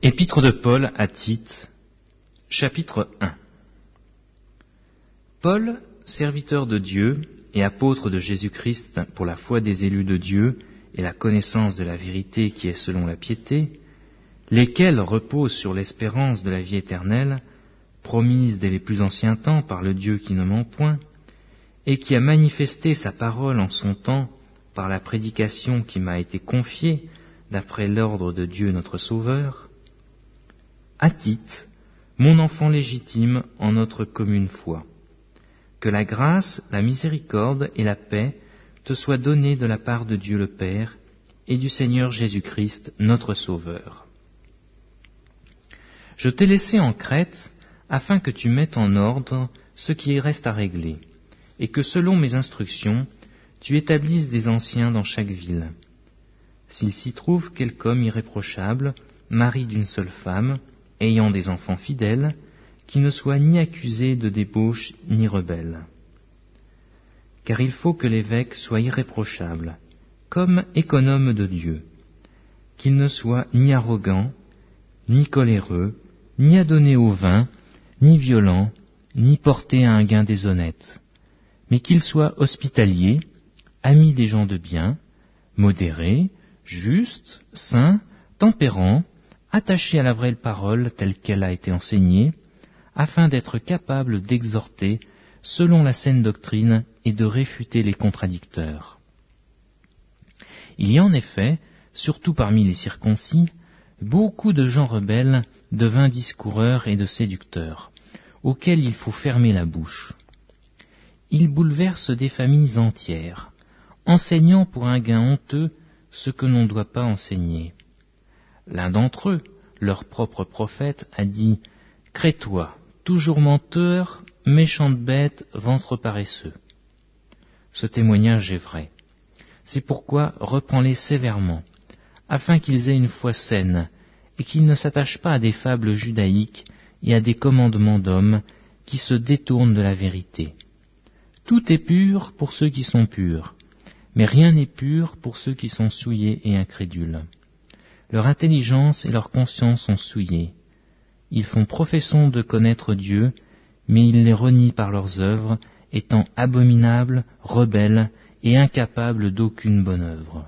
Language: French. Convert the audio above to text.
Épître de Paul à Tite, chapitre 1 Paul, serviteur de Dieu et apôtre de Jésus-Christ pour la foi des élus de Dieu et la connaissance de la vérité qui est selon la piété, lesquels reposent sur l'espérance de la vie éternelle, promise dès les plus anciens temps par le Dieu qui ne ment point, et qui a manifesté sa parole en son temps par la prédication qui m'a été confiée d'après l'ordre de Dieu notre Sauveur, à Tite, mon enfant légitime en notre commune foi. Que la grâce, la miséricorde et la paix te soient données de la part de Dieu le Père et du Seigneur Jésus-Christ, notre Sauveur. Je t'ai laissé en Crète afin que tu mettes en ordre ce qui reste à régler, et que selon mes instructions, tu établisses des anciens dans chaque ville. S'il s'y trouve quelque homme irréprochable, mari d'une seule femme, ayant des enfants fidèles, qui ne soit ni accusé de débauche ni rebelle. Car il faut que l'évêque soit irréprochable, comme économe de Dieu, qu'il ne soit ni arrogant, ni coléreux, ni adonné au vin, ni violent, ni porté à un gain déshonnête, mais qu'il soit hospitalier, ami des gens de bien, modéré, juste, saint, tempérant, attaché à la vraie parole telle qu'elle a été enseignée, afin d'être capable d'exhorter selon la saine doctrine et de réfuter les contradicteurs. Il y a en effet, surtout parmi les circoncis, beaucoup de gens rebelles, de vains discoureurs et de séducteurs, auxquels il faut fermer la bouche. Ils bouleversent des familles entières, enseignant pour un gain honteux ce que l'on ne doit pas enseigner. L'un d'entre eux, leur propre prophète, a dit Crée-toi, toujours menteur, méchante bête, ventre paresseux. Ce témoignage est vrai. C'est pourquoi reprends-les sévèrement, afin qu'ils aient une foi saine, et qu'ils ne s'attachent pas à des fables judaïques et à des commandements d'hommes qui se détournent de la vérité. Tout est pur pour ceux qui sont purs, mais rien n'est pur pour ceux qui sont souillés et incrédules. Leur intelligence et leur conscience sont souillées. Ils font profession de connaître Dieu, mais ils les renient par leurs œuvres, étant abominables, rebelles et incapables d'aucune bonne œuvre.